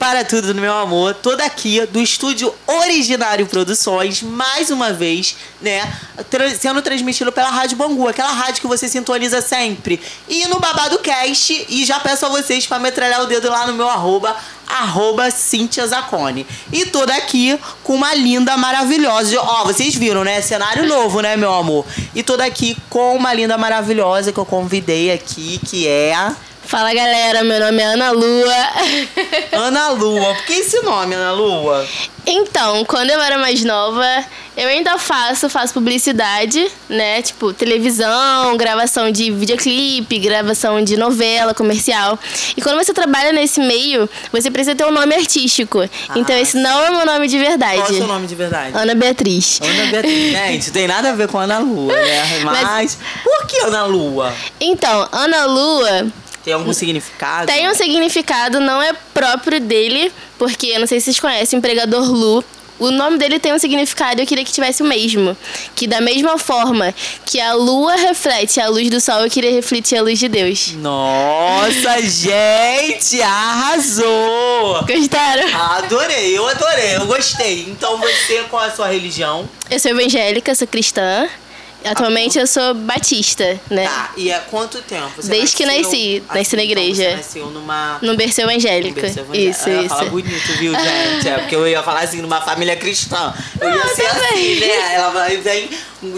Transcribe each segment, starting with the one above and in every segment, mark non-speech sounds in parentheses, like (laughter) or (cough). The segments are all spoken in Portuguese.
Para tudo, meu amor, toda aqui do estúdio Originário Produções, mais uma vez, né, tra sendo transmitido pela Rádio Bangu, aquela rádio que você sintoniza sempre. E no Babado Cast, e já peço a vocês para metralhar o dedo lá no meu arroba, arroba Cintia Zacone. E toda aqui com uma linda, maravilhosa. Ó, vocês viram, né? Cenário novo, né, meu amor? E toda aqui com uma linda, maravilhosa que eu convidei aqui, que é. Fala galera, meu nome é Ana Lua. (laughs) Ana Lua. Por que esse nome, Ana Lua? Então, quando eu era mais nova, eu ainda faço, faço publicidade, né? Tipo, televisão, gravação de videoclipe, gravação de novela, comercial. E quando você trabalha nesse meio, você precisa ter um nome artístico. Ah, então, esse não é o meu nome de verdade. Qual é o seu nome de verdade? Ana Beatriz. Ana Beatriz. (laughs) Gente, tem nada a ver com Ana Lua, né? Mas, Mas- por que Ana Lua? Então, Ana Lua Tem algum significado? Tem um significado, não é próprio dele, porque eu não sei se vocês conhecem o empregador Lu. O nome dele tem um significado e eu queria que tivesse o mesmo. Que da mesma forma que a lua reflete a luz do sol, eu queria refletir a luz de Deus. Nossa, gente, arrasou! Gostaram? Adorei, eu adorei, eu gostei. Então você, qual é a sua religião? Eu sou evangélica, sou cristã. Atualmente eu sou batista, né? Tá, e há quanto tempo? Você Desde que nasci, assim, nasci na então igreja. Você nasceu numa... No berço evangélico. berço evangélico. Isso, Eu isso. falar bonito, viu, gente? É porque eu ia falar assim, numa família cristã. Eu ia ser assim, também. né? Ela vai vem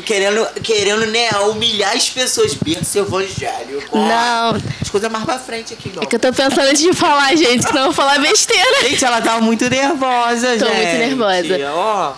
querendo, querendo, né, humilhar as pessoas. Berço evangélico. Não. As coisas mais pra frente aqui, não. É que eu tô pensando antes de falar, gente, que não vou falar besteira. Gente, ela tava muito nervosa, Tô gente. muito nervosa. Ó,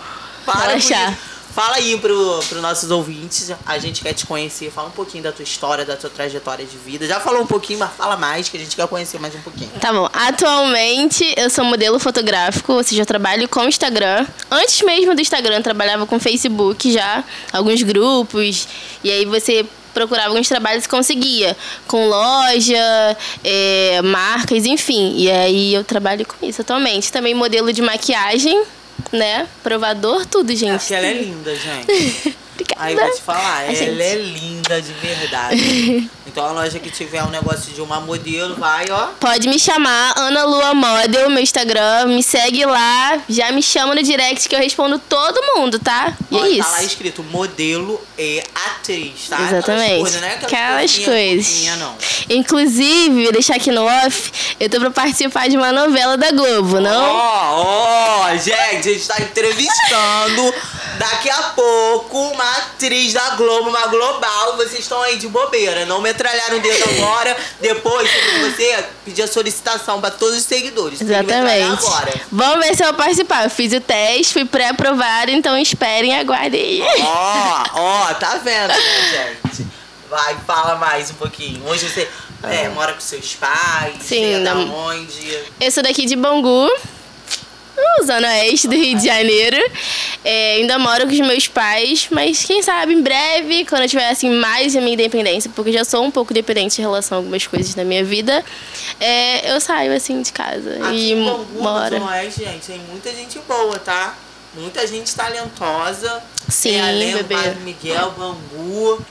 para com Relaxar. Fala aí pro, pro nossos ouvintes, a gente quer te conhecer, fala um pouquinho da tua história, da tua trajetória de vida. Já falou um pouquinho, mas fala mais, que a gente quer conhecer mais um pouquinho. Tá bom. Atualmente eu sou modelo fotográfico, ou seja, eu trabalho com Instagram. Antes mesmo do Instagram, eu trabalhava com Facebook já, alguns grupos. E aí você procurava alguns trabalhos e conseguia. Com loja, é, marcas, enfim. E aí eu trabalho com isso atualmente. Também modelo de maquiagem, né? Provador, tudo, gente. Porque ela é linda, gente. (laughs) Obrigada. Aí eu vou te falar, ela gente. é linda de verdade. (laughs) Então a loja que tiver um negócio de uma modelo, vai, ó. Pode me chamar, Ana Lua Model, meu Instagram. Me segue lá, já me chama no direct que eu respondo todo mundo, tá? E Ó, é Tá lá isso. escrito modelo e atriz, tá? Exatamente. Aquelas coisas, né? Aquelas coisas. fofinhas, não. Inclusive, deixar aqui no off, eu tô pra participar de uma novela da Globo, não? Ó, ó, gente, a gente tá entrevistando daqui a pouco uma atriz da Globo, uma global. Vocês estão aí de bobeira. Não metralharam o dedo agora. Depois, você pedir a solicitação pra todos os seguidores. Tem que metralhar Exatamente. Agora. Vamos ver se eu vou participar. Eu fiz o teste, fui pré-aprovada, então esperem e aguardem. Ó, ó, tá vendo, né, gente? Vai, fala mais um pouquinho. Hoje você é, mora com seus pais. Sim, você é da não- onde? Eu sou daqui de Bangu, zona oeste do Rio de Janeiro. É, ainda moro com os meus pais, mas quem sabe em breve, quando eu tiver assim, mais a minha independência, porque eu já sou um pouco dependente em relação a algumas coisas da minha vida, é, eu saio assim de casa Aqui e moro. Zona Oeste, gente, tem muita gente boa, tá? Muita gente talentosa. Sim, é, além do bebê. Miguel, Bangu.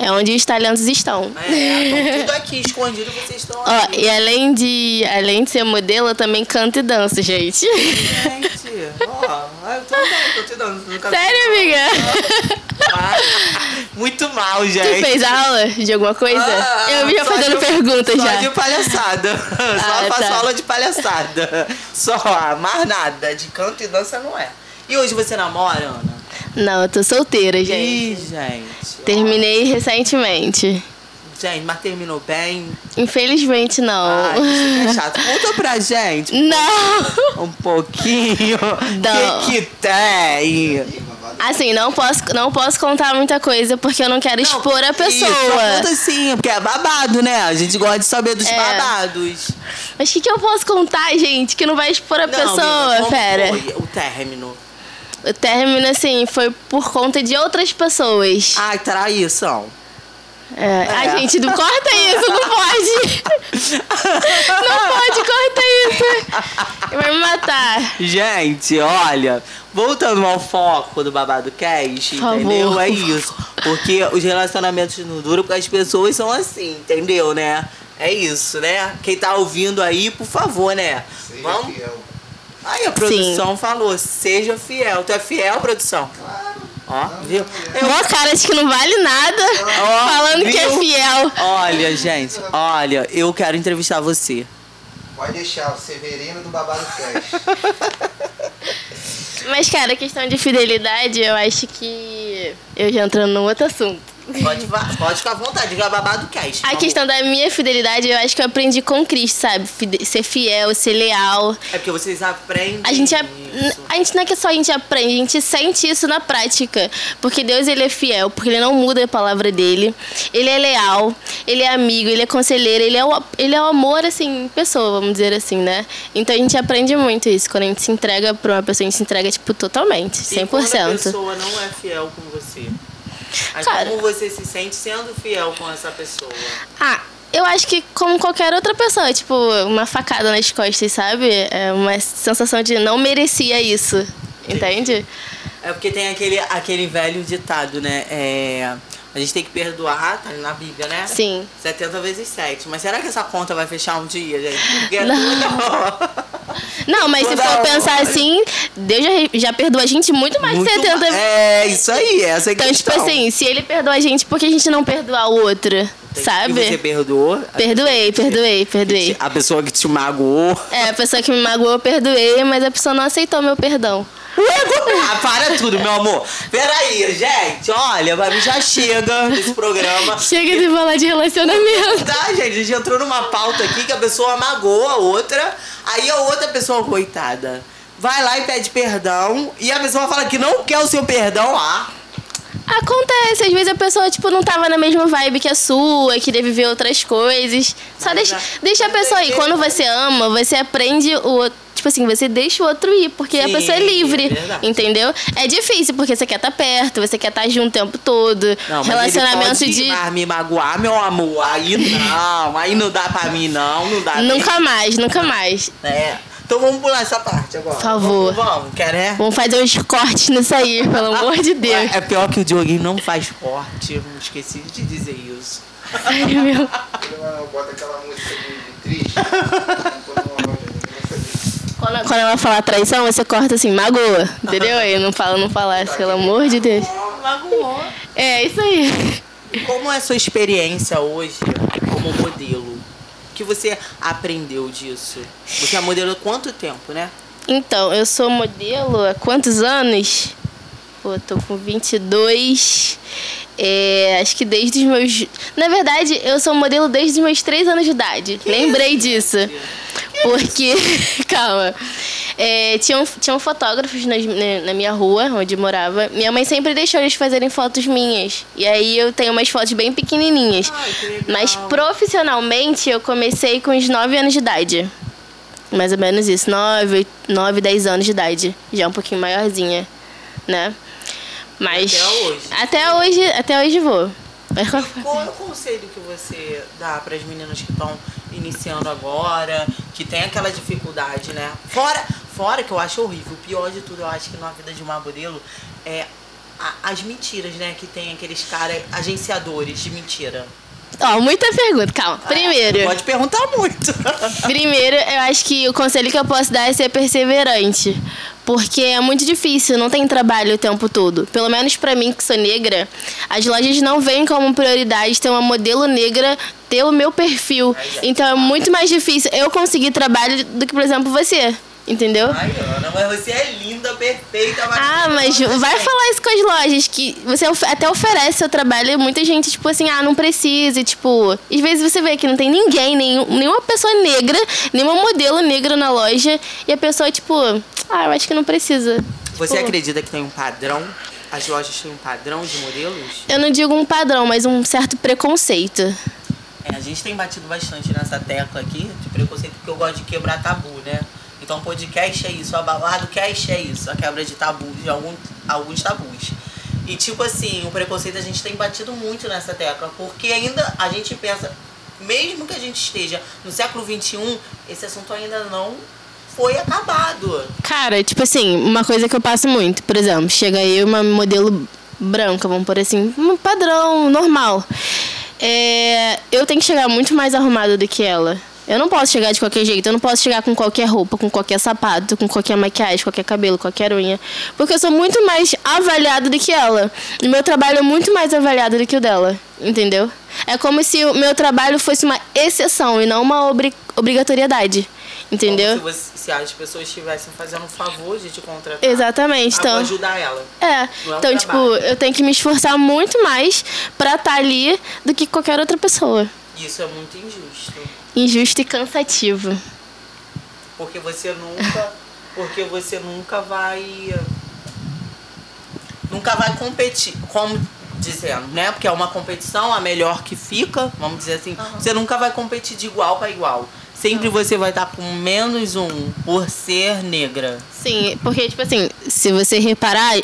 É onde os talentos estão. É, estão tudo (laughs) aqui escondido, vocês estão Ó, aqui. e além de, além de ser modelo, eu também canto e danço, gente. Gente, (laughs) ó, eu tô andando, tô te dando. Sério, amiga? Ah, (laughs) Muito mal, Tu gente. fez aula de alguma coisa? Ah, eu só fazendo perguntas só já. de palhaçada. Só Ah, faço tá. aula de palhaçada. Só, mais nada. De canto e dança não é. E hoje você namora, Ana? Não, eu tô solteira, Ih, gente. gente. ó. Terminei recentemente. Gente, mas terminou bem? Infelizmente, não. Ai, isso é (laughs) chato. Conta pra gente Não! um pouquinho. (laughs) Não. O que, que tem? Assim, não posso, não posso contar muita coisa porque eu não quero expor a Isso, pessoa. conta sim, porque é babado, né? A gente gosta de saber dos É. babados. Mas o que, que eu posso contar, gente, que não vai expor a Não, pessoa, amiga, fera? foi o término? Término, assim, foi por conta de outras pessoas. Ai, traição. É. Ai, gente, não corta isso, não pode. (laughs) Não pode, corta isso. Vai me matar. Gente, olha, voltando ao foco do Babado Cast, entendeu? favor. É isso. Porque os relacionamentos não duram porque as pessoas são assim, entendeu, né? É isso, né? Quem tá ouvindo aí, por favor, né? Seja Vamos. fiel. Aí a produção falou, seja fiel. Tu é fiel, produção? Claro. Ó, viu? Eu- Mó cara de que não vale nada, Ó, falando que é viu? fiel. Olha, gente, olha, eu quero entrevistar você. Pode deixar, o Severino do Babado Cash. (laughs) Mas, cara, a questão de fidelidade, eu acho que eu já entrando num outro assunto. Pode, pode ficar à vontade, diga babado cast. A questão da minha fidelidade, eu acho que eu aprendi com Cristo, sabe? Fide- ser fiel, ser leal. É porque vocês aprendem. A gente, a, gente não é que só a gente aprende, a gente sente isso na prática. Porque Deus, ele é fiel, porque ele não muda a palavra dele. Ele é leal, ele é amigo, ele é conselheiro, ele é o, ele é o amor, assim, pessoa, vamos dizer assim, né? Então a gente aprende muito isso. Quando a gente se entrega pra uma pessoa, a gente se entrega, tipo, totalmente, E quando a 100%. pessoa não é fiel com você? Aí Cara- como você se sente sendo fiel com essa pessoa? Ah, eu acho que como qualquer outra pessoa, tipo, uma facada nas costas, sabe? É uma sensação de não merecia isso. Entende? É porque tem aquele, aquele velho ditado, né? É, a gente tem que perdoar, tá na Bíblia, né? Sim. 70 vezes 7. Mas será que essa conta vai fechar um dia, gente? Porque Não. Não, mas se Toda for hora. pensar assim, Deus já, já perdoa a gente muito mais Muito de 70 ma- É, isso aí, essa é a Então, tipo questão. assim, se ele perdoa a gente, por que a gente não perdoa a outra? Tem- sabe? E você perdoou? Perdoei, te- perdoei, perdoei. A pessoa que te magoou. É, a pessoa que me magoou, eu perdoei, mas a pessoa não aceitou meu perdão. Ah, para tudo, meu amor. Peraí, gente. Olha, pra mim já chega nesse programa. Chega de falar de relacionamento. Tá, gente, a gente entrou numa pauta aqui que a pessoa magoa a outra, aí a outra pessoa, coitada, vai lá e pede perdão, e a pessoa fala que não quer o seu perdão lá. Acontece, às vezes a pessoa, tipo, não tava na mesma vibe que a sua, queria viver outras coisas. Só deixa, deixa a pessoa que- Quando você ama, você aprende o outro. Tipo assim, você deixa o outro ir, porque a Sim, pessoa é livre, é entendeu? É difícil, porque você quer estar perto, você quer estar junto o tempo todo. Não, mas Relacionamento ele pode de. mas me magoar, meu amor, aí não, aí não dá pra mim não, não dá. Nunca mais, nunca mais. É. Então vamos pular essa parte agora. Por favor. Vamos, vamos quer, né? Vamos fazer uns cortes nisso aí, (laughs) pelo amor de Deus. É pior que o Dioguinho não faz corte, eu esqueci de dizer isso. Ai, meu. (laughs) Bota aquela música de, de triste. Quando uma loja, ninguém vai saber. Quando, quando ela falar traição, você corta assim, magoa. Entendeu? (laughs) Aí não fala, não falar, pelo amor de Deus. Magoou. É, isso aí. Como é a sua experiência hoje como modelo? O que você aprendeu disso? Você é modelo há quanto tempo, né? Então, eu sou modelo há quantos anos? Pô, tô com 22. É, acho que desde os meus. Na verdade, eu sou modelo desde os meus 3 anos de idade. Lembrei disso. Porque. (laughs) Calma. É, tinham, tinham fotógrafos na, na minha rua, onde morava. Minha mãe sempre deixou eles fazerem fotos minhas. E aí eu tenho umas fotos bem pequenininhas. Ai, que. Mas profissionalmente eu comecei com os 9 anos de idade. Mais ou menos isso, 9, 9, 10 anos de idade. Já um pouquinho maiorzinha, né? Mas. Até hoje. Até hoje, até hoje vou. Mas qual- Qual é o conselho que você dá para as meninas que estão iniciando agora, que tem aquela dificuldade, né? Fora, fora que eu acho horrível, o pior de tudo, eu acho que na vida de uma modelo é a- as mentiras, né? Que tem aqueles caras agenciadores de mentira. Ó, muita pergunta, calma. Primeiro. Pode perguntar muito. (laughs) (laughs) Primeiro, eu acho que o conselho que eu posso dar é ser perseverante. Porque é muito difícil, não tem trabalho o tempo todo. Pelo menos pra mim, que sou negra, as lojas não veem como prioridade ter uma modelo negra ter o meu perfil. Então é muito mais difícil eu conseguir trabalho do que, por exemplo, você. Entendeu? Ai, Ana, mas você é linda, perfeita, Ah, mas vai falar isso com as lojas, que você até oferece seu trabalho e muita gente, tipo assim, ah, não precisa, e, tipo... Às vezes você vê que não tem ninguém, nenhum, nenhuma pessoa negra, nenhuma modelo negra na loja, e a pessoa, tipo, ah, eu acho que não precisa. Você Tipo, acredita que tem um padrão? As lojas têm um padrão de modelos? Eu não digo um padrão, mas um certo preconceito. É, a gente tem batido bastante nessa tecla aqui de preconceito, porque eu gosto de quebrar tabu, né? Então, podcast é isso, a balada cast é isso, a quebra de tabus, de algum, alguns tabus. E, tipo assim, o preconceito a gente tem batido muito nessa tecla, porque ainda a gente pensa, mesmo que a gente esteja no século XXI, esse assunto ainda não foi acabado. Cara, tipo assim, uma coisa que eu passo muito, por exemplo, chega aí uma modelo branca, vamos por assim, um padrão normal. É, eu tenho que chegar muito mais arrumada do que ela. Eu não posso chegar de qualquer jeito, eu não posso chegar com qualquer roupa, com qualquer sapato, com qualquer maquiagem, qualquer cabelo, qualquer unha. Porque eu sou muito mais avaliada do que ela. E meu trabalho é muito mais avaliado do que o dela, entendeu? É como se o meu trabalho fosse uma exceção e não uma obri obrigatoriedade. Entendeu? Como se, você, se as pessoas estivessem fazendo um favor de te contratar. Exatamente. Pra Então, ajudar ela. é. É Então, tipo, eu tenho que me esforçar muito mais pra estar ali do que qualquer outra pessoa. Isso é muito injusto. Injusto e cansativo. Porque você nunca. (laughs) Porque você nunca vai. Nunca vai competir. Como dizendo, né? Porque é uma competição, a melhor que fica, vamos dizer assim. Você nunca vai competir de igual para igual. Sempre você vai estar com menos um por ser negra. Sim, porque, tipo assim, se você reparar,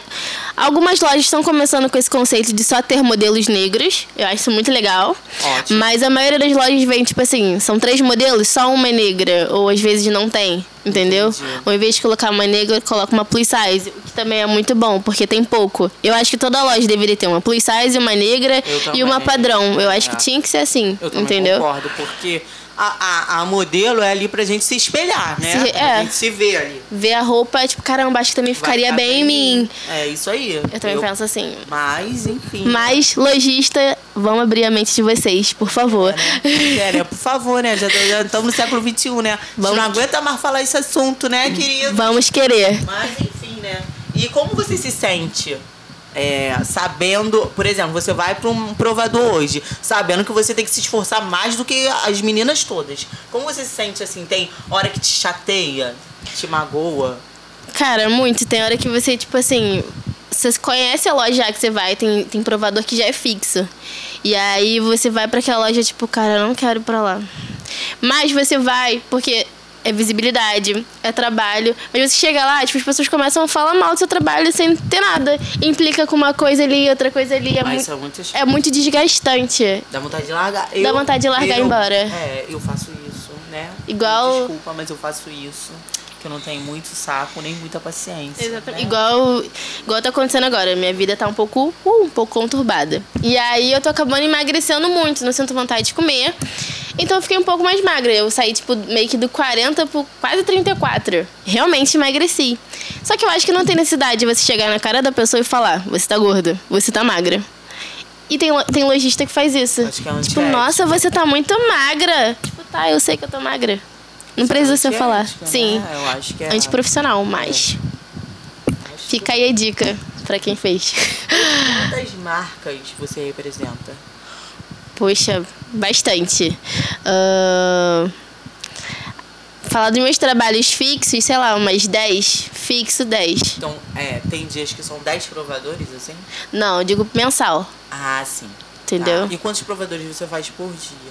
algumas lojas estão começando com esse conceito de só ter modelos negros. Eu acho isso muito legal. Ótimo. Mas a maioria das lojas vem, tipo assim, são três modelos, só uma é negra. Ou às vezes não tem, entendeu? Entendi. Ou em vez de colocar uma negra, coloca uma plus size. O que também é muito bom, porque tem pouco. Eu acho que toda loja deveria ter uma plus size, uma negra Eu e uma padrão. Eu acho É. que tinha que ser assim, Eu entendeu? concordo, porque a, a, a modelo é ali pra gente se espelhar, né? Se- pra é. gente se ver ali. Ver a roupa, tipo, caramba, acho que também ficaria ficar bem em mim. É isso aí. Eu também penso assim. Mas, enfim. Mas, lojista, vamos abrir a mente de vocês, por favor. É, né? Por favor, né? Já já estamos no século XXI, né? Vamos- não aguenta mais falar esse assunto, né, querido? Vamos querer. Mas, enfim, né? E como você se sente? É, sabendo, por exemplo, você vai para um provador hoje, sabendo que você tem que se esforçar mais do que as meninas todas. Como você se sente assim? Tem hora que te chateia, te magoa? Cara, muito. Tem hora que você, tipo assim. Você conhece a loja que você vai, tem, tem provador que já é fixo. E aí você vai pra aquela loja, tipo, cara, eu não quero ir pra lá. Mas você vai, porque é visibilidade, é trabalho. Mas você chega lá, tipo, as pessoas começam a falar mal do seu trabalho sem ter nada. Implica com uma coisa ali, outra coisa ali. É, Mas muito, é muito é muito desgastante. Dá vontade de largar. Dá vontade de largar e ir embora. É, eu faço isso, né? Igual- Desculpa, mas eu faço isso. Que eu não tenho muito saco, nem muita paciência. Exatamente. né? Igual, igual tá acontecendo agora. Minha vida tá um pouco, uh, um pouco conturbada. E aí eu tô acabando emagrecendo muito, não sinto vontade de comer. Então eu fiquei um pouco mais magra. Eu saí, tipo, meio que do 40 pro quase 34. Realmente emagreci. Só que eu acho que não tem necessidade de você chegar na cara da pessoa e falar: você tá gorda, você tá magra. E tem, tem lojista que faz isso. Acho que é tipo, antiético. nossa, você tá muito magra. Tipo, tá, eu sei que eu tô magra. Não precisa você falar. Sim. Né? Eu acho que é. Antiprofissional, mas. Fica aí a dica pra quem fez. Quantas marcas você representa? Poxa, bastante. Ahn, Falar dos meus trabalhos fixos, sei lá, umas 10. Fixo 10. Então, é, tem dias que são 10 provadores, assim? Não, eu digo mensal. Ah, sim. Entendeu? Tá. E quantos provadores você faz por dia?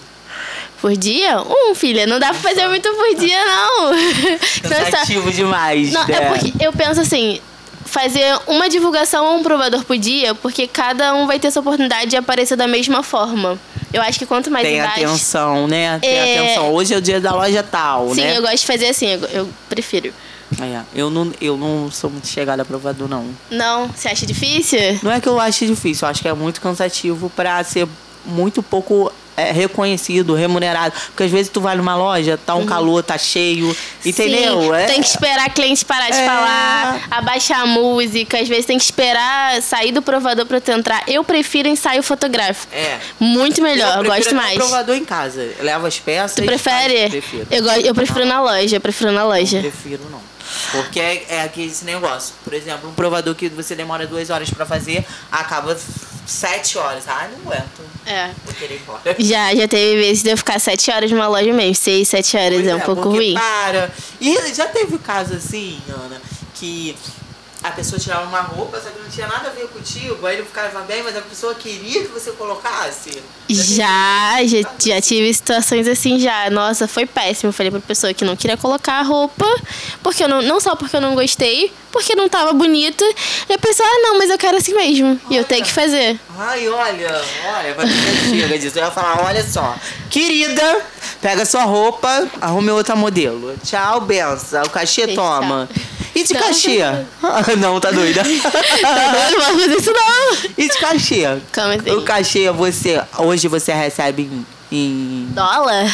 Por dia? Um, filha. Não dá pra fazer muito por dia, não. (laughs) Cansativo demais, Não, né? é porque eu penso assim, fazer uma divulgação a um provador por dia, porque cada um vai ter essa oportunidade de aparecer da mesma forma. Eu acho que quanto mais Tem atenção, né? Tem É. atenção. Hoje é o dia da loja tal, Sim, né? eu gosto de fazer assim, eu, eu prefiro. É, eu, não, eu não sou muito chegada a provador, não. Não, você acha difícil? Não é que eu ache difícil, eu acho que é muito cansativo pra ser muito pouco é, reconhecido, remunerado. Porque às vezes tu vai numa loja, tá um calor, tá cheio, entendeu? Sim, É- Tem que esperar cliente parar de É. falar, abaixar a música, às vezes tem que esperar sair do provador pra tu entrar. Eu prefiro ensaio fotográfico. É. Muito melhor, eu, gosto mais. o provador em casa. Leva as peças. Tu prefere? Prefiro. Eu, gosto, eu prefiro na loja, eu prefiro na Não loja. prefiro não. Porque é, é aquele esse negócio. Por exemplo, um provador que você demora duas horas pra fazer, acaba sete horas. Ai, não aguento. É. Vou querer ir embora. Já, já teve vezes de eu ficar sete horas numa loja mesmo. Seis, sete horas Pois é um pouco porque ruim. Para. E já teve caso assim, Ana, que a pessoa tirava uma roupa, só que não tinha nada a ver contigo, aí ele ficava bem, mas a pessoa queria que você colocasse. Já, já, já tive situações assim já. Nossa, foi péssimo. Eu falei pra pessoa que não queria colocar a roupa, porque eu não, não só porque eu não gostei, porque não tava bonita. E a pessoa, ah, não, mas eu quero assim mesmo. E eu Olha. tenho que fazer. Ai, olha, olha, vai chega disso. Eu ia falar, olha só, querida, pega sua roupa, arrume outra modelo. Tchau, benção. O cachê toma. E de Não, cachê? (laughs) não, tá doida. (laughs) Tá doido? Não vai fazer isso não. E de cachê? Calma aí. O cachê, você, hoje você recebe em... em... Dólar?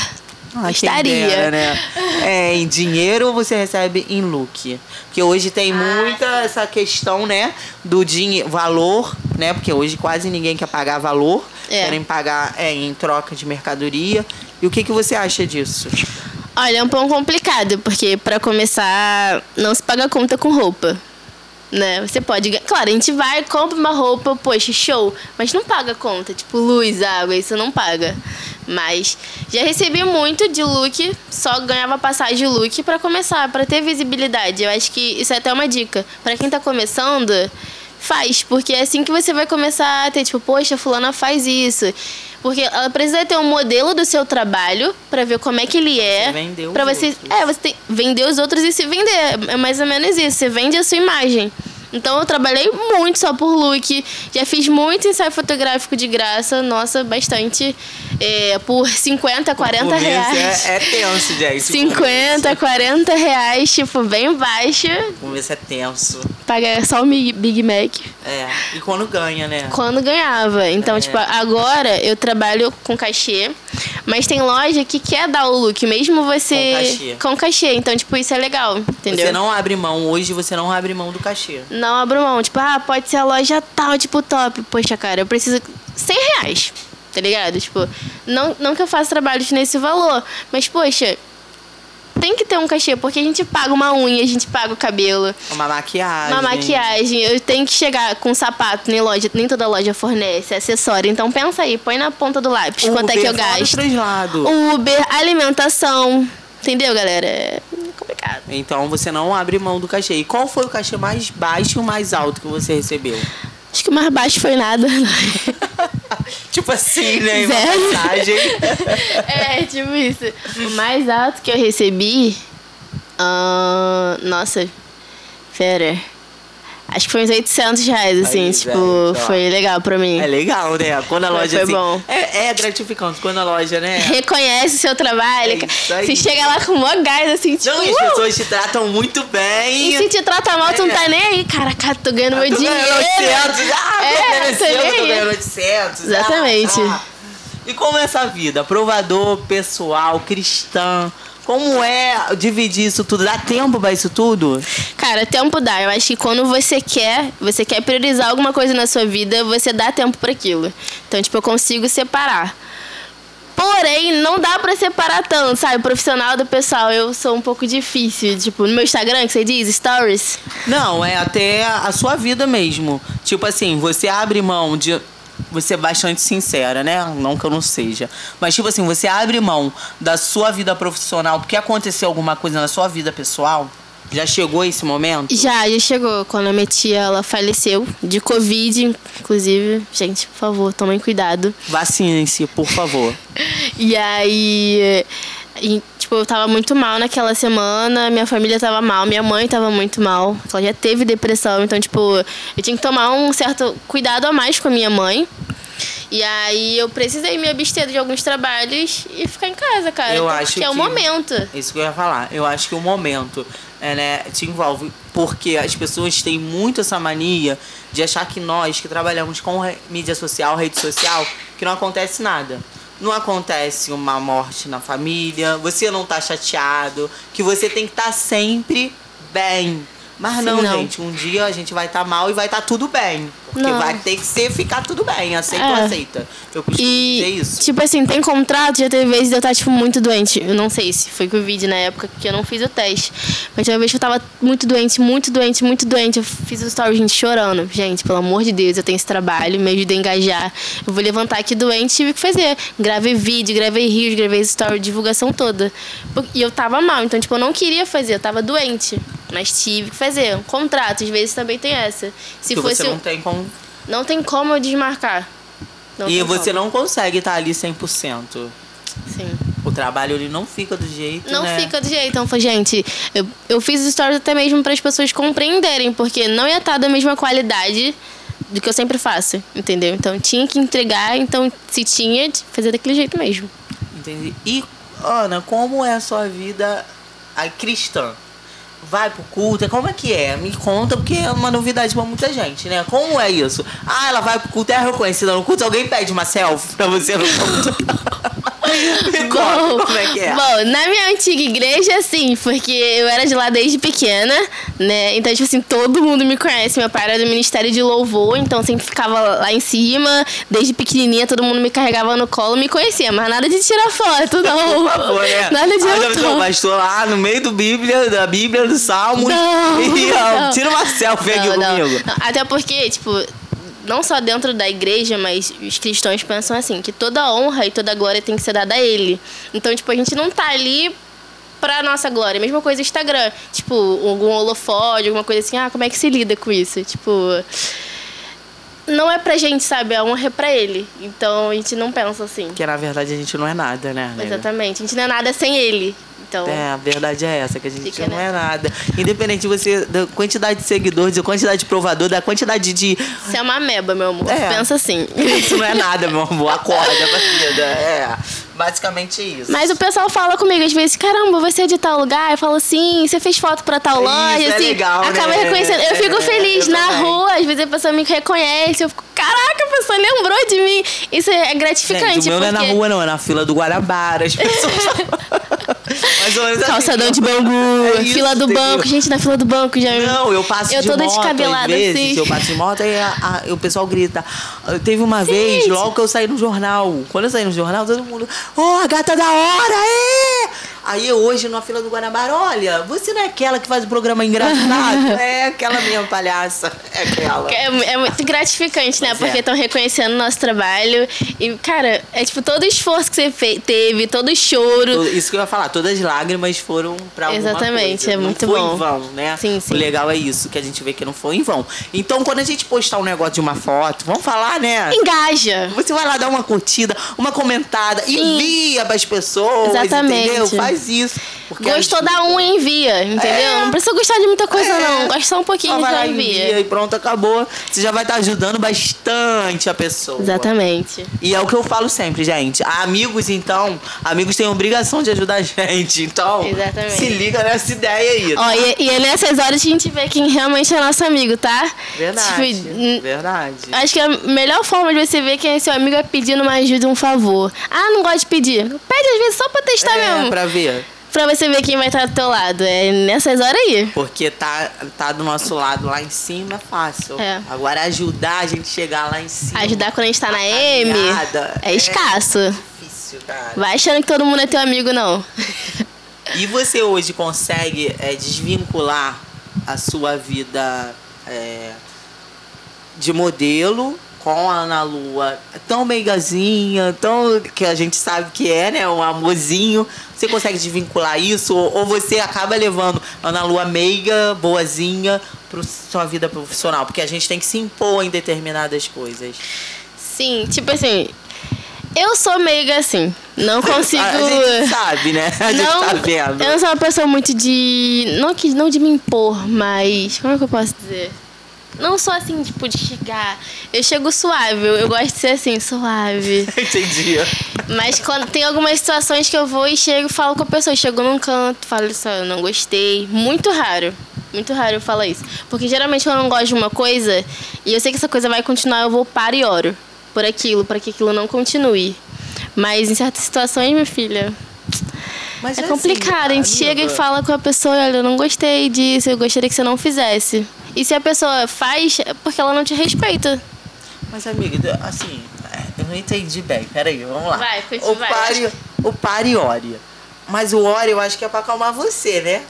Ah, Estaria. dera, né? É, em dinheiro ou você recebe em look? Porque hoje tem muita essa questão, né? Do dinheiro, valor, né? Porque hoje quase ninguém quer pagar valor. É. Querem pagar é, em troca de mercadoria. E o que, que você acha disso? Olha, é um pouco complicado, porque pra começar, não se paga conta com roupa. Né? Você pode. Claro, a gente vai, compra uma roupa, poxa, show. Mas não paga conta. Tipo, luz, água, isso não paga. Mas já recebi muito de look, só ganhava passagem de look pra começar, pra ter visibilidade. Eu acho que isso é até uma dica. Pra quem tá começando, faz, porque é assim que você vai começar a ter, tipo, poxa, fulana faz isso. Porque ela precisa ter um modelo do seu trabalho pra ver como é que ele é. os Pra você, outros. é, você tem vender os outros e se vender. É mais ou menos isso. Você vende a sua imagem. Então eu trabalhei muito só por look. Já fiz muito ensaio fotográfico de graça. Nossa, bastante. É, por 50, 40 O começo reais. É, é tenso, gente. 50, 40 reais, tipo, bem baixo. O começo é tenso. Paga só o Big Big Mac. É. E quando ganha, né? Quando ganhava. Então, É. tipo, agora eu trabalho com cachê, mas tem loja que quer dar o look, mesmo você. Com cachê. Com cachê. Então, tipo, isso é legal, entendeu? Você não abre mão. Hoje você não abre mão do cachê. Não abro mão. Tipo, ah, pode ser a loja tal, tipo, top. Poxa, cara, eu preciso 100 reais, tá ligado? Tipo, não, não que eu faça trabalhos nesse valor, mas, poxa, tem que ter um cachê, porque a gente paga uma unha, a gente paga o cabelo. Uma maquiagem. Uma maquiagem, eu tenho que chegar com sapato, nem loja, nem toda loja fornece, acessório. Então pensa aí, põe na ponta do lápis quanto é que eu Uber, gasto. translado. Uber, alimentação. Entendeu, galera? Complicado. Então você não abre mão do cachê. E qual foi o cachê mais baixo e o mais alto que você recebeu? Acho que o mais baixo foi nada. (laughs) tipo assim, né? Uma Zero. passagem. (laughs) é, tipo isso. O mais alto que eu recebi. ah, nossa, pera. Acho que foi uns 800 reais, assim. Aí, tipo, velho, ó. foi legal pra mim. É legal, né? Quando a Foi- loja foi assim. bom. É, é gratificante. Quando a loja, né? Reconhece o seu trabalho. É. Você chega lá com mó gás, assim, tipo. Não, as "Uh!" pessoas te tratam muito bem. E se te trata mal, tu não É. tá nem aí. Caraca, tô ganhando meu Tô dinheiro. ganhando 800. Ah, É, tô merecendo, nem tô aí. ganhando 800. Exatamente. Ah, ah. E como é essa vida? Provador, pessoal, cristã. Como é dividir isso tudo? Dá tempo pra isso tudo? Cara, tempo dá. Eu acho que quando você quer, você quer priorizar alguma coisa na sua vida, você dá tempo para aquilo. Então, tipo, eu consigo separar. Porém, não dá pra separar tanto, sabe? O profissional do pessoal, eu sou um pouco difícil. Tipo, no meu Instagram, que você diz, stories. Não, é até a sua vida mesmo. Tipo assim, você abre mão de. Você é bastante sincera, né? Não que eu não seja. Mas, tipo assim, você abre mão da sua vida profissional porque aconteceu alguma coisa na sua vida pessoal? Já chegou esse momento? Já, já chegou. Quando a minha tia, ela faleceu de Covid, inclusive. Gente, por favor, tomem cuidado. Vacinem-se, por favor. (laughs) E aí, e, tipo, eu tava muito mal naquela semana, minha família tava mal, minha mãe tava muito mal. Ela já teve depressão, então, tipo, eu tinha que tomar um certo cuidado a mais com a minha mãe. E aí eu precisei me abster de alguns trabalhos e ficar em casa, cara. Eu acho é o que- momento. Isso que eu ia falar. Eu acho que o momento é, né, te envolve. Porque as pessoas têm muito essa mania de achar que nós que trabalhamos com mídia social, rede social, que não acontece nada. Não acontece uma morte na família, você não tá chateado, que você tem que estar sempre bem. Mas Sim, não, não. gente, um dia a gente vai estar mal e vai estar tudo bem. Porque Não. vai ter que ser ficar tudo bem, aceita ou É. aceita. Eu costumo dizer E, isso. tipo assim, tem contrato, já teve vezes eu estar, tipo, muito doente. Eu não sei se foi Covid na época que eu não fiz o teste. Mas tinha uma vez que eu tava muito doente, muito doente, muito doente. Eu fiz o story, gente, chorando. Gente, pelo amor de Deus, eu tenho esse trabalho, me ajuda a engajar. Eu vou levantar aqui doente, tive que fazer. Gravei vídeo, gravei rios, gravei story, divulgação toda. E eu tava mal, então, tipo, eu não queria fazer, eu tava doente. Mas tive que fazer. Um contrato, às vezes também tem essa. Se que fosse. você não tem como Não tem como eu desmarcar. Não e você como. não consegue estar ali 100%. Sim. O trabalho ele não fica do jeito, Não né? fica do jeito. Então, foi, gente, eu, eu fiz stories até mesmo para as pessoas compreenderem, porque não ia estar da mesma qualidade do que eu sempre faço, entendeu? Então, tinha que entregar, então, se tinha, de fazer daquele jeito mesmo. Entendi. E, Ana, como é a sua vida a cristã? Vai pro culto? Como é que é? Me conta, porque é uma novidade pra muita gente, né? Como é isso? Ah, ela vai pro culto, é reconhecida no culto, alguém pede uma selfie pra você no culto. (laughs) Conta, como é que é? Bom, na minha antiga igreja, sim, porque eu era de lá desde pequena, né? Então, tipo assim, todo mundo me conhece. Meu pai era do Ministério de Louvor, então sempre ficava lá em cima. Desde pequenininha, todo mundo me carregava no colo me conhecia, mas nada de tirar foto, não. Por favor, né? Nada de ah, autógrafo. viu o pastor lá no meio do Bíblia, da Bíblia, do Salmo. Não, (laughs) e ó, não. tira uma selfie aqui Não, não. comigo. Não, Até porque, tipo, não só dentro da igreja, mas os cristãos pensam assim, que toda honra e toda glória tem que ser dada a ele. Então, tipo, a gente não tá ali pra nossa glória. Mesma coisa Instagram. Tipo, algum holofote, alguma coisa assim. Ah, como é que se lida com isso? Tipo... Não é pra gente, sabe? A honra é pra ele. Então, a gente não pensa assim. Porque na verdade a gente não é nada, né? nega? Exatamente. A gente não é nada sem ele. Então... É, a verdade é essa, que a gente Fica não é nessa. nada. Independente de você, da quantidade de seguidores, da quantidade de provador, da quantidade de. Você é uma ameba, meu amor. É. Pensa assim. (laughs) Isso não é nada, meu amor. Acorda pra vida. É. Basicamente isso. Mas o pessoal fala comigo às vezes, caramba, você é de tal lugar? Eu falo assim, você fez foto pra tal Isso, loja, é assim, legal, acaba né? reconhecendo. Eu fico É, feliz eu na também. rua, às vezes a pessoa me reconhece, eu fico, caraca, a pessoa lembrou de mim. Isso é gratificante. Gente, o meu não é na porque- rua, não, é na fila do Guarabara. As pessoas. (laughs) Mais ou menos assim. Calçadão de bambu, É isso, fila do banco. Gente, na fila do banco já. Não, eu passo Eu de toda moto, descabelada, às vezes, assim. eu passo de moto e a- a- o pessoal grita. Teve uma vez, logo que eu saí no jornal. Quando eu saí no jornal, todo mundo, ó, a gata da hora, é! Aí hoje, na fila do Guanabara, olha, você não é aquela que faz o programa engraçado? (laughs) é aquela minha palhaça. É aquela. É, é muito gratificante, né? Pois é. Porque estão reconhecendo o nosso trabalho. E, cara, é tipo todo o esforço que você fe- teve, todo o choro. Isso que eu ia falar, todas as lágrimas foram pra alguma Exatamente, coisa. é muito não foi bom. em vão, né? Sim, sim. O legal é isso, que a gente vê que não foi em vão. Então, quando a gente postar um negócio de uma foto, vamos falar, né? Engaja. Você vai lá dar uma curtida, uma comentada, envia pras pessoas, Exatamente. entendeu? Faz isso. porque Gostou da um, envia, entendeu? É. Não precisa gostar de muita coisa, É. não. Gosta só um pouquinho vai já lá, envia. e pronto, acabou. Você já vai estar ajudando bastante a pessoa. Exatamente. E é o que eu falo sempre, gente. Amigos, então, amigos têm obrigação de ajudar a gente. Então, Exatamente. se liga nessa ideia aí. Ó, e, e é nessas horas que a gente vê quem realmente é nosso amigo, tá? Verdade. Tipo, verdade. Acho que a melhor forma de você ver quem é seu amigo é pedindo uma ajuda, um favor. Ah, não gosto de pedir. Pede às vezes só pra testar é, mesmo. pra ver. Pra você ver quem vai estar do teu lado. É nessas horas aí. Porque tá, tá do nosso lado lá em cima é fácil. É. Agora ajudar a gente chegar lá em cima. Ajudar quando a gente tá na A M caminhada é é escasso. Difícil, cara. Vai achando que todo mundo é teu amigo, não. E você hoje consegue é, desvincular a sua vida é, de modelo com a Ana Lua tão meigazinha, tão que a gente sabe que é, né? Um amorzinho. Você consegue desvincular isso? Ou, você acaba levando a Ana Lua meiga, boazinha, para sua vida profissional? Porque a gente tem que se impor em determinadas coisas. Sim, tipo assim. Eu sou meiga assim. Não consigo. (laughs) A, gente sabe, né? A gente não, tá vendo. eu não sou uma pessoa muito de. Não, que, não de me impor, mas. Como é que eu posso dizer? Não sou assim, tipo, de chegar. Eu chego suave, eu, eu gosto de ser assim, suave. (laughs) Entendi. Mas quando tem algumas situações que eu vou e chego e falo com a pessoa, chego num canto, falo isso, eu não gostei. Muito raro. Muito raro eu falar isso. Porque geralmente quando eu não gosto de uma coisa e eu sei que essa coisa vai continuar, eu vou para e oro por aquilo, para que aquilo não continue. Mas em certas situações, minha filha, Mas é assim, complicado. A gente chega e amiga, fala com a pessoa, olha, eu não gostei disso, eu gostaria que você não fizesse. E se a pessoa faz, é porque ela não te respeita. Mas, amiga, assim, é, eu não entendi bem. Peraí, vamos lá. Vai, o vai. pare, o pare ore. Mas o ore eu acho que é pra acalmar você, né?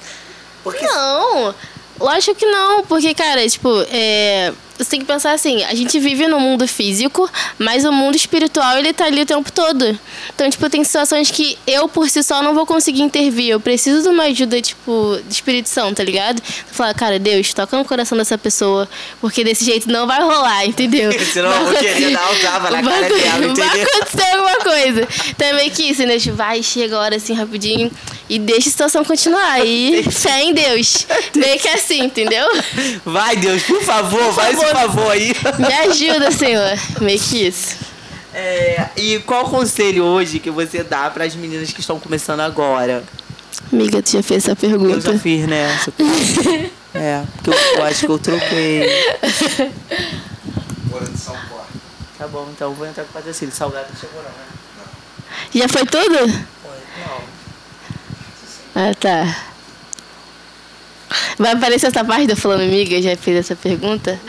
Porque Não, lógico que não, porque, cara, tipo, é, você tem que pensar assim, a gente vive no mundo físico, mas o mundo espiritual, ele tá ali o tempo todo. Então, tipo, tem situações que eu, por si só, não vou conseguir intervir. Eu preciso de uma ajuda, tipo, de Espírito Santo, tá ligado? Falar, cara, Deus, toca no coração dessa pessoa, porque desse jeito não vai rolar, entendeu? (laughs) Senão eu vou Vai querer acontecer- dar um tapa na (laughs) vai cara dela, acontecer- Vai entendeu? acontecer alguma coisa. Então é meio que isso, né? Tipo, vai, chega agora assim rapidinho e deixa a situação continuar. (laughs) E fé em Deus. Meio que assim, entendeu? vai, Deus, por favor, esse favor. Favor aí. Me ajuda, Senhor. Meio que isso. É, e qual conselho hoje que você dá para as meninas que estão começando agora? Amiga, tu já fez essa Eu pergunta? já fiz, né? É, porque eu, eu acho que eu troquei. Bora de São Paulo. Tá bom, então eu vou entrar com patrocínio. Salgado não chegou não, né? Já foi tudo? Não. Ah, tá. Vai aparecer essa parte do falando amiga? Já fez essa pergunta?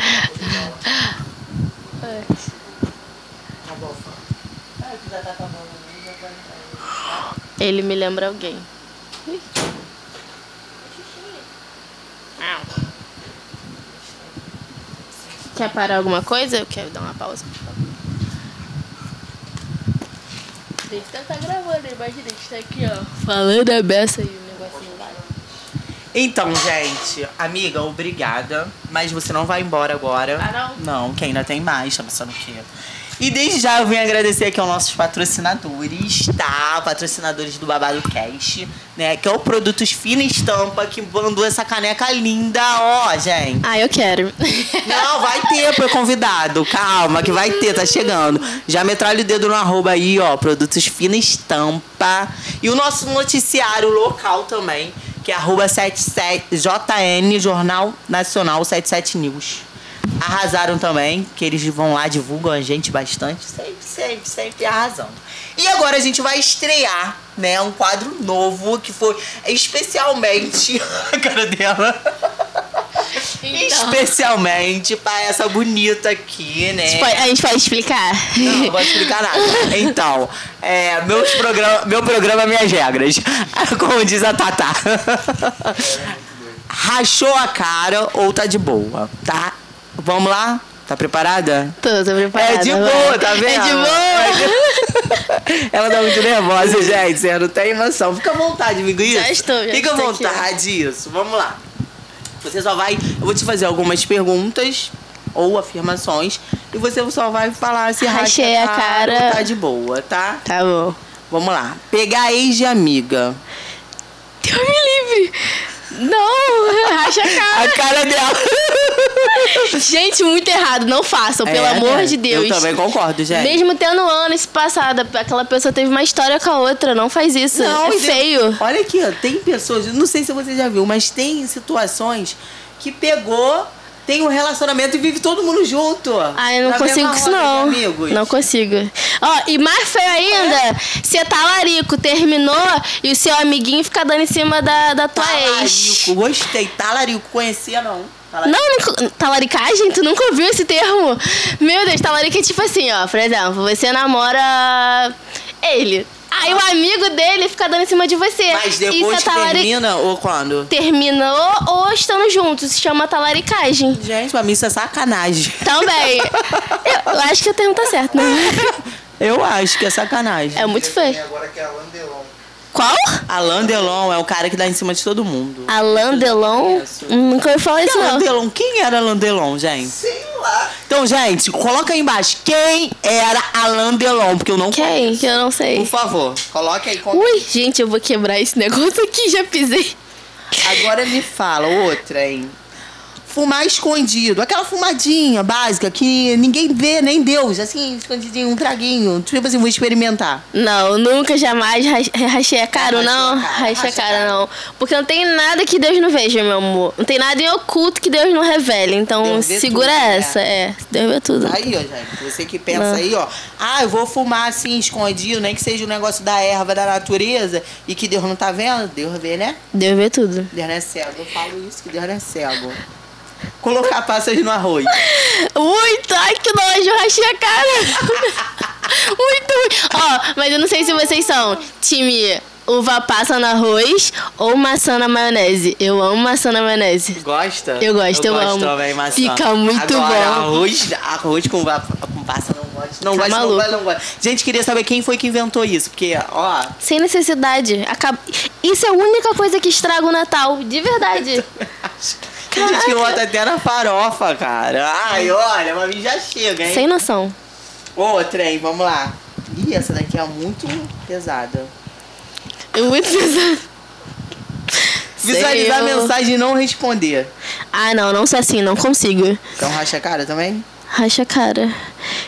Ele me lembra alguém. Quer parar alguma coisa? Eu quero dar uma pausa. Deixa eu tá gravando, imagina, a gente tá aqui, ó. Falando a beça não vai. Então, gente, amiga, obrigada. Mas você não vai embora agora. Ah, não? Não, que ainda tem mais, tá pensando o quê? E desde já eu venho agradecer aqui aos nossos patrocinadores, tá? Patrocinadores do Babado Cash, né? Que é o Produtos Fina Estampa, que mandou essa caneca linda, ó, gente. Ah, eu quero. Não, vai ter pro convidado. Calma, que vai ter, tá chegando. Já metralha o dedo no arroba aí, ó. Produtos Fina Estampa. E o nosso noticiário local também, que é arroba 77 JN, Jornal Nacional 77 News. Arrasaram também, que eles vão lá, divulgam a gente bastante. Sempre, sempre, sempre arrasando. E agora a gente vai estrear, né, um quadro novo que foi especialmente. (laughs) A cara dela. Então. Especialmente pra essa bonita aqui, né? Pode- A gente pode explicar? Não, não vou explicar nada. Então, é, meus programa, meu programa, minhas regras. (laughs) Como diz a Tatá. (laughs) Rachou a cara ou tá de boa, tá? Vamos lá? Tá preparada? Tô, tô preparada. É de boa, tá vendo? É de boa. É (laughs) de- Ela tá muito nervosa, gente. Você não tem emoção. Fica à vontade, amigo. Isso. Já estou, já Fica à estou aqui, vontade, isso. Vamos lá. Você só vai. Eu vou te fazer algumas perguntas ou afirmações. E você só vai falar se Rachei a cara. tá de boa, tá? Tá bom. Vamos lá. Pegar ex de amiga. Deus me livre. Não, (laughs) racha a cara. A cara dela. (laughs) Gente, muito errado. Não façam, pelo É, amor né? de Deus. Eu também concordo, gente. Mesmo tendo anos passado, aquela pessoa teve uma história com a outra. Não faz isso. é e de- feio. Olha aqui, ó, tem pessoas, não sei se você já viu, mas tem situações que pegou, tem um relacionamento e vive todo mundo junto. Ah, eu não Na consigo isso, não. Amigos. Não consigo. Ó, e mais feio ainda, você tá larico, terminou e o seu amiguinho fica dando em cima da, da tua ex. Talarico, gostei. Talarico, conhecia não. Talarico. Não, nunca- talaricagem? Tu nunca ouviu esse termo? Meu Deus, talarico é tipo assim, ó. Por exemplo, você namora ele. Aí o amigo dele fica dando em cima de você. Mas Isso depois é que talari- termina ou quando? Terminou ou estando juntos. Se chama talaricagem. Gente, pra mim isso é sacanagem. Também. (laughs) eu, eu acho que o termo tá certo, né? Eu acho que é sacanagem. É muito feio. agora que é a Landelon. Qual? Alain Delon é o cara que dá em cima de todo mundo. Alain Delon? Isso. Nunca ouvi falar isso, Alain não. Delon, quem era Alain Delon, gente? Sei lá. Então, gente, coloca aí embaixo. Quem era Alain Delon? Porque eu não Quem? conheço. Que eu não sei. Por favor, coloque aí. com- Ui, gente, eu vou quebrar esse (laughs) negócio aqui, já pisei. Agora me fala outra, hein? Fumar escondido. Aquela fumadinha básica que ninguém vê, nem Deus. Assim, escondidinho, um traguinho. Tipo assim, vou experimentar. Não, nunca jamais ra- rachei a cara, não. Rachei a cara, não. Porque não tem nada que Deus não veja, meu amor. Não tem nada em oculto que Deus não revele. Então, Deus segura tudo, né? essa. É, Deus vê tudo. Aí, ó, gente. Você que pensa Não. aí, ó. Ah, eu vou fumar assim, escondido, nem que seja um negócio da erva, da natureza, e que Deus não tá vendo. Deus vê, né? Deus vê tudo. Deus não é cego. Eu falo isso, que Deus não é cego. Colocar passas no arroz. Muito! Ai, que nojo, rachei a cara. (laughs) Muito ruim. Ó, mas eu não sei se vocês são time uva passa no arroz ou maçã na maionese. Eu amo maçã na maionese. Gosta? Eu gosto, eu gosto amo. também, maçã. Fica muito Agora, bom. Arroz, arroz com, va- com passa não gosto. Não Tá gosto, não maluco. gosto, não gosto. Gente, queria saber quem foi que inventou isso. Porque, ó, Sem necessidade. Acaba... Isso é a única coisa que estraga o Natal. De verdade. (laughs) tem gente que bota até na farofa, cara. Ai, olha, mim já chega, hein? Sem noção. Outra, hein? Vamos lá. Ih, essa daqui é muito pesada. É muito pesado. Visualizar Sei eu. mensagem e não responder. Ah, não, não sou assim, não consigo. Então racha a cara também? Racha a cara.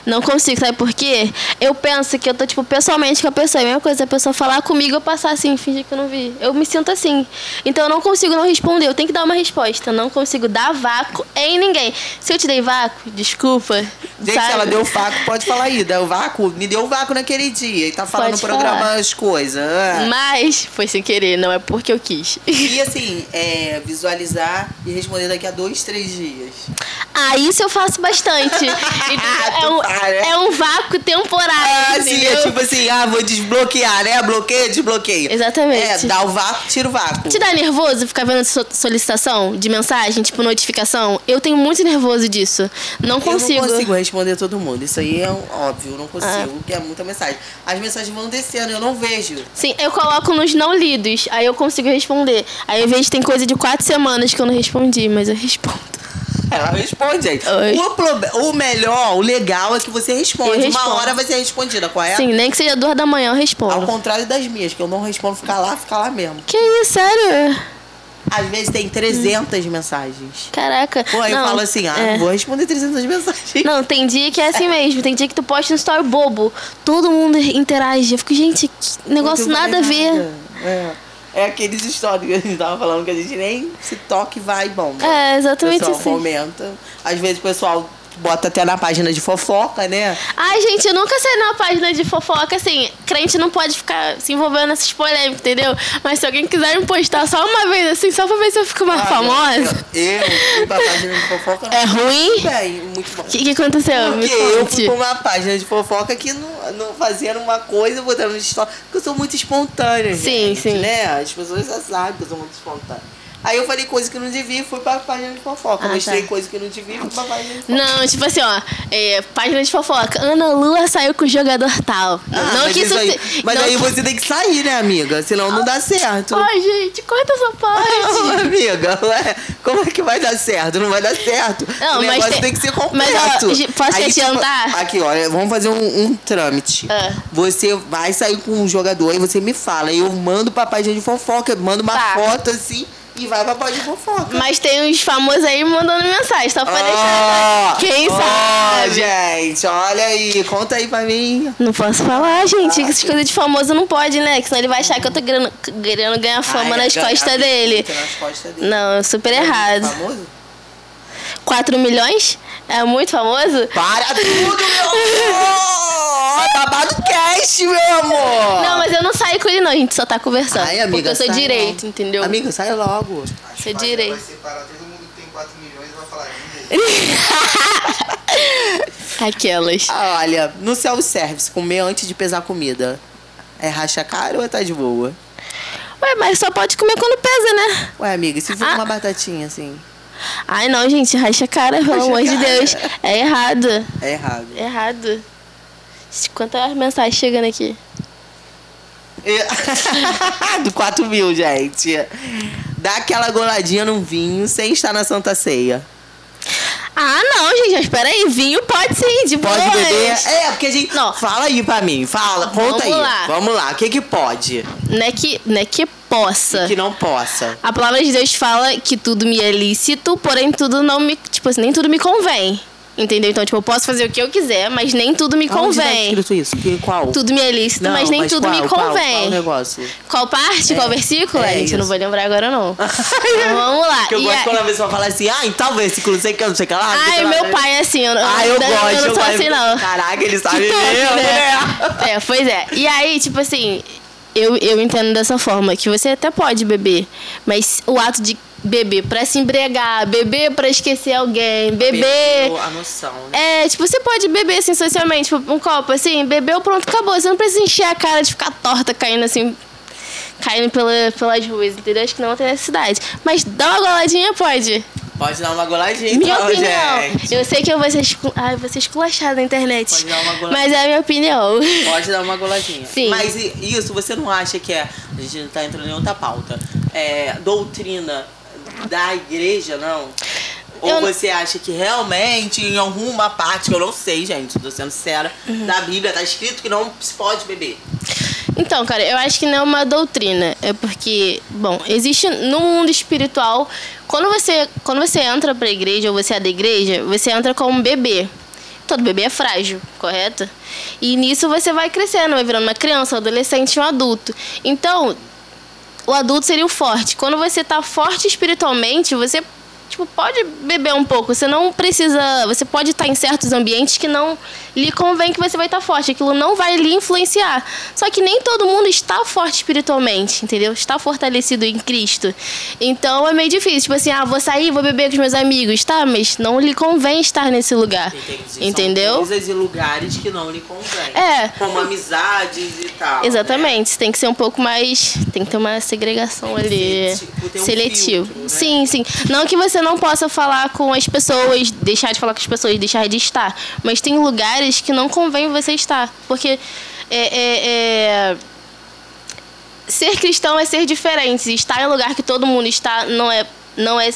Não consigo, sabe por quê? Eu penso que eu tô, tipo, pessoalmente com a pessoa. É a mesma coisa, a pessoa falar comigo, eu passar assim, fingir que eu não vi. Eu me sinto assim. Então eu não consigo não responder. Eu tenho que dar uma resposta. Eu não consigo dar vácuo em ninguém. Se eu te dei vácuo, desculpa. Gente, sabe? se ela deu vácuo, pode falar aí. Deu vácuo, me deu vácuo naquele dia. E tá falando no Pode programa as coisas. ah. Mas foi sem querer, não é porque eu quis. E assim, é, visualizar e responder daqui a dois, três dias. Ah, isso eu faço bastante. (laughs) Entendeu? É, um, é um vácuo temporário. Ah, sim, entendeu? é tipo assim, ah, vou desbloquear, né? Bloqueia, desbloqueia. Exatamente. É, dá o vácuo, tira o vácuo. Te dá nervoso ficar vendo so- solicitação de mensagem, tipo notificação? Eu tenho muito nervoso disso. Não consigo. Eu não consigo responder todo mundo. Isso aí é um- óbvio, eu não consigo, Ah. porque é muita mensagem. As mensagens vão descendo, eu não vejo. Sim, eu coloco nos não lidos, aí eu consigo responder. Aí eu vejo que tem coisa de quatro semanas que eu não respondi, mas eu respondo. Ela responde, gente. O, proble- o melhor, o legal é que você responde. Eu Uma hora vai ser respondida, correto? Sim, nem que seja duas da manhã eu Ao respondo. contrário das minhas, que eu não respondo, ficar lá, ficar lá mesmo. Que isso, sério? Às vezes tem 300 mensagens. Caraca. Pô, aí eu não, falo assim, ah, é. vou responder 300 mensagens. Não, tem dia que é assim (laughs) mesmo. Tem dia que tu posta um story bobo. Todo mundo interage. Eu fico, gente, que negócio nada a ver. nada. É. É aqueles stories que a gente tava falando que a gente nem se toca e vai e bomba. É, O exatamente pessoal assim. comenta. Às vezes o pessoal bota até na página de fofoca, né? Ai, gente, eu nunca saí numa página de fofoca, assim, crente não pode ficar se envolvendo nessas polêmicas, entendeu? Mas se alguém quiser me postar só uma vez, assim, só pra ver se eu fico mais Olha, famosa. Eu, eu fui pra página de fofoca. não É ruim? Bem, muito bom. O que, que aconteceu? Me Porque eu fui pra uma página de fofoca que não, não fazendo uma coisa, botando história. Porque eu sou muito espontânea. Sim, gente, sim. Né? As pessoas já sabem que eu sou muito espontânea. Aí eu falei coisa que não devia e fui pra página de fofoca. Ah, Mostrei tá. coisa que não devia e fui pra página de fofoca. Não, tipo assim, ó, é, página de fofoca. Ana Lua saiu com o jogador tal. Ah, não que isso aí, se- mas não aí que- você tem que sair, né, amiga? Senão não dá certo. Ai, gente, corta essa parte. (laughs) amiga, ué, como é que vai dar certo? Não vai dar certo. Não, o mas negócio tem- tem... que ser completo. mas, ó, posso te tipo, adiantar? aqui, olha, vamos fazer um, um trâmite. Ah. Você vai sair com um jogador e você me fala. Eu mando pra página de fofoca, mando uma Tá. foto assim e vai pra página de fofoca. Mas tem uns famosos aí mandando mensagem, só pra deixar. Quem ó, sabe? gente, olha aí, conta aí pra mim. Não posso falar, gente. Essas coisas de famoso não pode, né? Que senão ele vai achar que eu tô querendo, querendo ganhar fama Ai, nas costas dele. Nas costas dele. Não, é super É errado. Famoso? 4 milhões? É muito famoso? Para tudo, meu amor! Babado cast, meu amor! Não, mas eu não saio com ele, não. A gente só tá conversando. Ai, amiga, porque eu sou direito, logo. entendeu? Amiga, sai logo. Você páginas direito. Vai separar todo mundo que tem 4 milhões e vai falar. "Ih, (laughs) Aquelas. Olha, no self-service, comer antes de pesar comida. É racha cara ou tá de boa? Ué, mas só pode comer quando pesa, né? Ué, amiga, e se for Ah. uma batatinha assim? Ai, não, gente. Racha cara, pelo Racha amor de. Deus. É errado. É errado. É errado. Quantas mensagens chegando aqui? E- (laughs) Do 4 mil, gente. Dá aquela goladinha num vinho sem estar na Santa Ceia. Ah, não, gente. Mas peraí. Vinho pode sim, de Pode boas. beber? É, porque a gente. Não. Fala aí pra mim, fala, conta Vamos aí. lá. Vamos lá, o que que pode? Não é que, não é que possa. Que não possa. A palavra de Deus fala que tudo me é lícito, porém tudo não me. Tipo assim, nem tudo me convém. Entendeu? Então, tipo, eu posso fazer o que eu quiser, mas nem tudo me tá convém. escrito isso? Que, qual? Tudo me é lícito, Não, mas nem tudo qual, me qual, convém. Qual, negócio? Qual parte? É, Qual versículo? é gente, eu não isso. vou lembrar agora, não. Então, (laughs) vamos lá. Que eu E gosto a- quando a pessoa fala assim, ah, em tal versículo, não sei o que, não sei o que lá. Ai, meu né? pai é assim, eu, Ah, eu eu, gosto. eu não sou assim, não. Caraca, ele sabe (laughs) top, mesmo, né? né? É, pois é. E aí, tipo assim, eu, eu entendo dessa forma, que você até pode beber, mas o ato de beber pra se embriagar, beber pra esquecer alguém, beber. A noção, né? É, tipo, você pode beber assim socialmente, tipo, um copo assim, bebeu, pronto, acabou. Você não precisa encher a cara de ficar torta caindo assim, caindo pela, pelas ruas, entendeu? Acho que não tem necessidade. Mas dá uma goladinha, pode. Pode dar uma goladinha, Minha então, opinião. gente. Eu sei que eu vou ser, escu... Ai, vou ser esculachada na internet. Pode dar uma goladinha. Mas é a minha opinião. Pode dar uma goladinha. Sim. Mas isso, você não acha que é. A gente não tá entrando em outra pauta. É doutrina da igreja, não? Ou Eu você acha que realmente, em alguma parte, que eu não sei, gente, tô sendo sincera, Uhum. da Bíblia tá escrito que não se pode beber? Então, cara, eu acho que não é uma doutrina. É porque, bom, existe no mundo espiritual. Quando você, quando você entra pra igreja ou você é da igreja, você entra como bebê. todo bebê é frágil, correto? E nisso você vai crescendo, vai virando uma criança, um adolescente, um adulto. Então, o adulto seria o forte. Quando você tá forte espiritualmente, você tipo, pode beber um pouco. Você não precisa. Você pode estar em certos ambientes que não lhe convém que você vai estar forte. Aquilo não vai lhe influenciar. Só que nem todo mundo está forte espiritualmente, entendeu? Está fortalecido em Cristo. Então é meio difícil. Tipo assim, ah, vou sair, vou beber com os meus amigos. Tá, mas não lhe convém estar nesse lugar. Entendi. Entendeu? São coisas e lugares que não lhe convém. É. Como amizades e tal. Exatamente, você tem que ser um pouco mais. Tem que ter uma segregação Tem ali. ser, tipo, um seletivo. filtro, né? Sim, sim. Não que você não possa falar com as pessoas, deixar de falar com as pessoas, deixar de estar. Mas tem lugares que não convém você estar. Porque é, é- é- ser cristão é ser diferente. Estar em lugar que todo mundo está não é, não é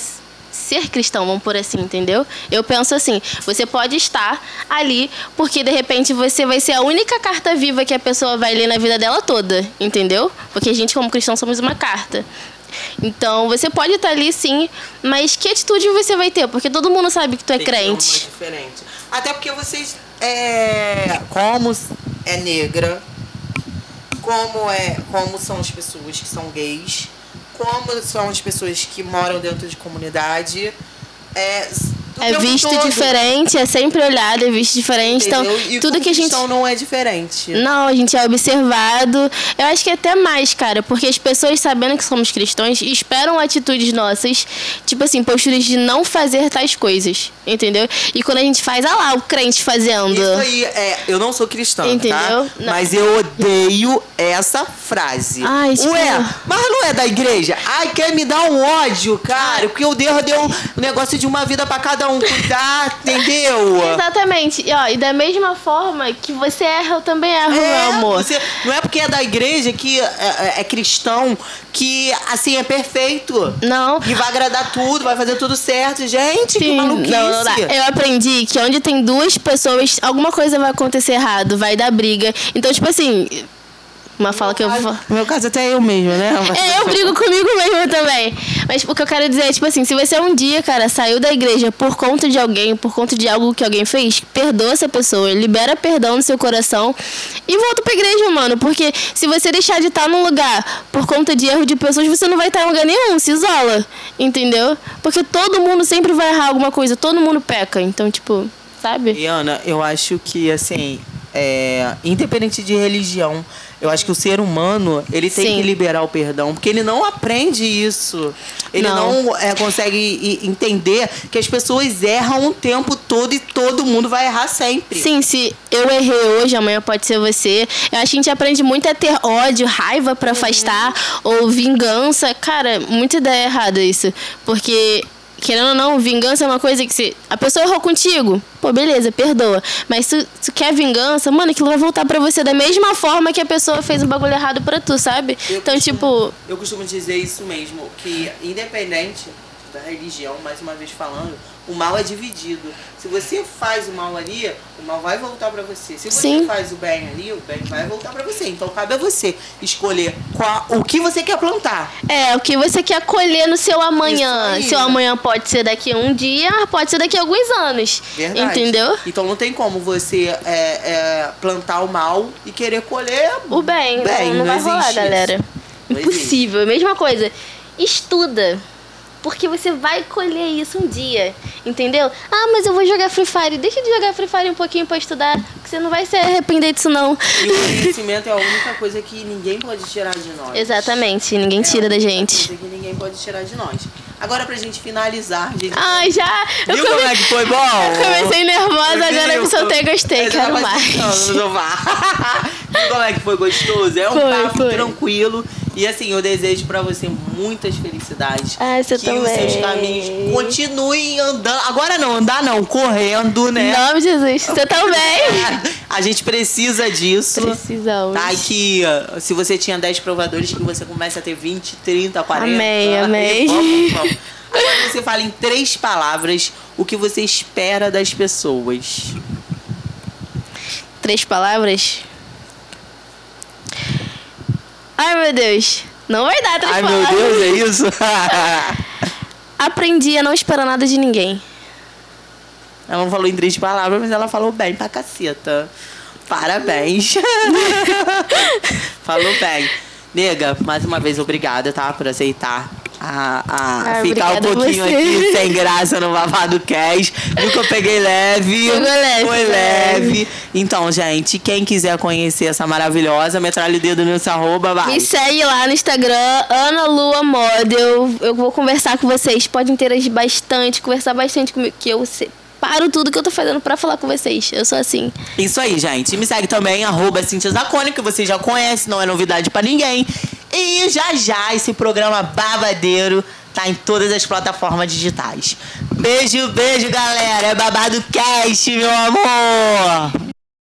ser cristão, vamos por assim, entendeu? Eu penso assim, você pode estar ali porque de repente você vai ser a única carta viva que a pessoa vai ler na vida dela toda, entendeu? Porque a gente como cristão somos uma carta. Então, você pode estar ali sim, mas que atitude você vai ter? Porque todo mundo sabe que tu é Tem que crente. diferente. Até porque vocês. É, como é negra, como, é, como são as pessoas que são gays, como são as pessoas que moram dentro de comunidade. É, É tempo visto todo, diferente, é sempre olhado, é visto diferente. Então, entendeu? E tudo que a gente. não é diferente. Não, a gente é observado. Eu acho que até mais, cara, porque as pessoas, sabendo que somos cristãos, esperam atitudes nossas, tipo assim, posturas de não fazer tais coisas, entendeu? E quando a gente faz, ah lá, o crente fazendo. Isso aí, é, eu não sou cristã, Entendeu? tá? Mas eu odeio essa frase. Ai, tipo- Ué, mas não é da igreja? Ai, quer me dar um ódio, cara? Porque o Deus deu um negócio de uma vida pra cada um cuidar, entendeu? (laughs) Exatamente. E, ó, e da mesma forma que você erra, eu também erro, meu É, amor. você- não é porque é da igreja que é, é cristão que, assim, é perfeito. Não. E vai agradar tudo, vai fazer tudo certo. Gente, que Sim, maluquice. não, não dá. Eu aprendi que onde tem duas pessoas, alguma coisa vai acontecer errado, vai dar briga. Então, tipo assim, uma fala que eu vou. No meu caso, até eu mesmo, né? (laughs) É, eu brigo comigo mesmo também. Mas o que eu quero dizer é, tipo assim, se você um dia, cara, saiu da igreja por conta de alguém, por conta de algo que alguém fez, perdoa essa pessoa, libera perdão no seu coração e volta pra igreja, mano. Porque se você deixar de estar num lugar por conta de erro de pessoas, você não vai estar em lugar nenhum, se isola. Entendeu? Porque todo mundo sempre vai errar alguma coisa, todo mundo peca. Então, tipo, sabe? E Ana, eu acho que assim, é, independente de religião, eu acho que o ser humano ele tem Sim. que liberar o perdão, porque ele não aprende isso. Ele Não. não, é, consegue entender que as pessoas erram o tempo todo e todo mundo vai errar sempre. Sim, se eu errei hoje, amanhã pode ser você. Eu acho que a gente aprende muito a ter ódio, raiva pra afastar, ou vingança. Cara, muita ideia errada isso. Porque, querendo ou não, vingança é uma coisa que se a pessoa errou contigo, pô, beleza, perdoa. Mas se tu quer vingança, mano, aquilo vai voltar pra você da mesma forma que a pessoa fez um bagulho errado pra tu, sabe? Eu então, costumo- tipo, Eu costumo dizer isso mesmo, que independente da religião, mais uma vez falando, o mal é dividido. Se você faz o mal ali, o mal vai voltar pra você. Se você Sim. faz o bem ali, o bem vai voltar pra você. Então cabe a você escolher qual, o que você quer plantar. é, o que você quer colher no seu amanhã. Aí, seu né? amanhã pode ser daqui a um dia, pode ser daqui a alguns anos. Verdade. Entendeu? Então não tem como você é, é, plantar o mal e querer colher O bem, Bem, não, não, não vai rolar, existe galera. isso. Não Impossível. Mesma coisa. Estuda. Porque você vai colher isso um dia. Entendeu? Ah, mas eu vou jogar Free Fire. Deixa de jogar Free Fire um pouquinho pra estudar. Que você não vai se arrepender disso, não. E o conhecimento é a única coisa que ninguém pode tirar de nós. Exatamente. Ninguém É tira a da única gente. coisa que ninguém pode tirar de nós. Agora pra gente finalizar, gente. Ai, já. Eu, Viu come- como é que foi bom? eu comecei nervosa, agora eu Viu? soltei gostei. É, já Quero mais. (laughs) Viu como é que foi gostoso? É um Foi, papo foi. tranquilo. E assim, eu desejo pra você muitas felicidades. Ai, você que também. os seus caminhos continuem andando. Agora não, andar não, correndo, Em né? nome de Jesus. Você também. (laughs) A gente precisa disso. Precisamos. Tá, que se você tinha 10 provadores, que você comece a ter 20, 30, 40. Amém, amém. Vamos, vamos. Agora você fala em três palavras o que você espera das pessoas. Três palavras? Ai, meu Deus. Não vai dar três Ai, meu palavras. Deus, é isso? (laughs) Aprendi a não esperar nada de ninguém. Ela não falou em três palavras, mas ela falou bem pra caceta. Parabéns. (laughs) falou bem. Nega, mais uma vez, obrigada, tá? Por aceitar a, a Ah, ficar um pouquinho aqui sem graça no babado cash. Viu que eu peguei leve? Pegou leve, Foi leve. Então, gente, quem quiser conhecer essa maravilhosa, metralha o dedo nesse arroba, vai. Me segue lá no Instagram, Ana Lua Model. Eu vou conversar com vocês. Pode interagir bastante, conversar bastante comigo, que eu separo tudo que eu tô fazendo pra falar com vocês. Eu sou assim. Isso aí, gente. Me segue também, arroba Cintia Zacone, que você já conhece, não é novidade pra ninguém. E já já esse programa babadeiro tá em todas as plataformas digitais. Beijo, beijo, galera. É babado cast, meu amor.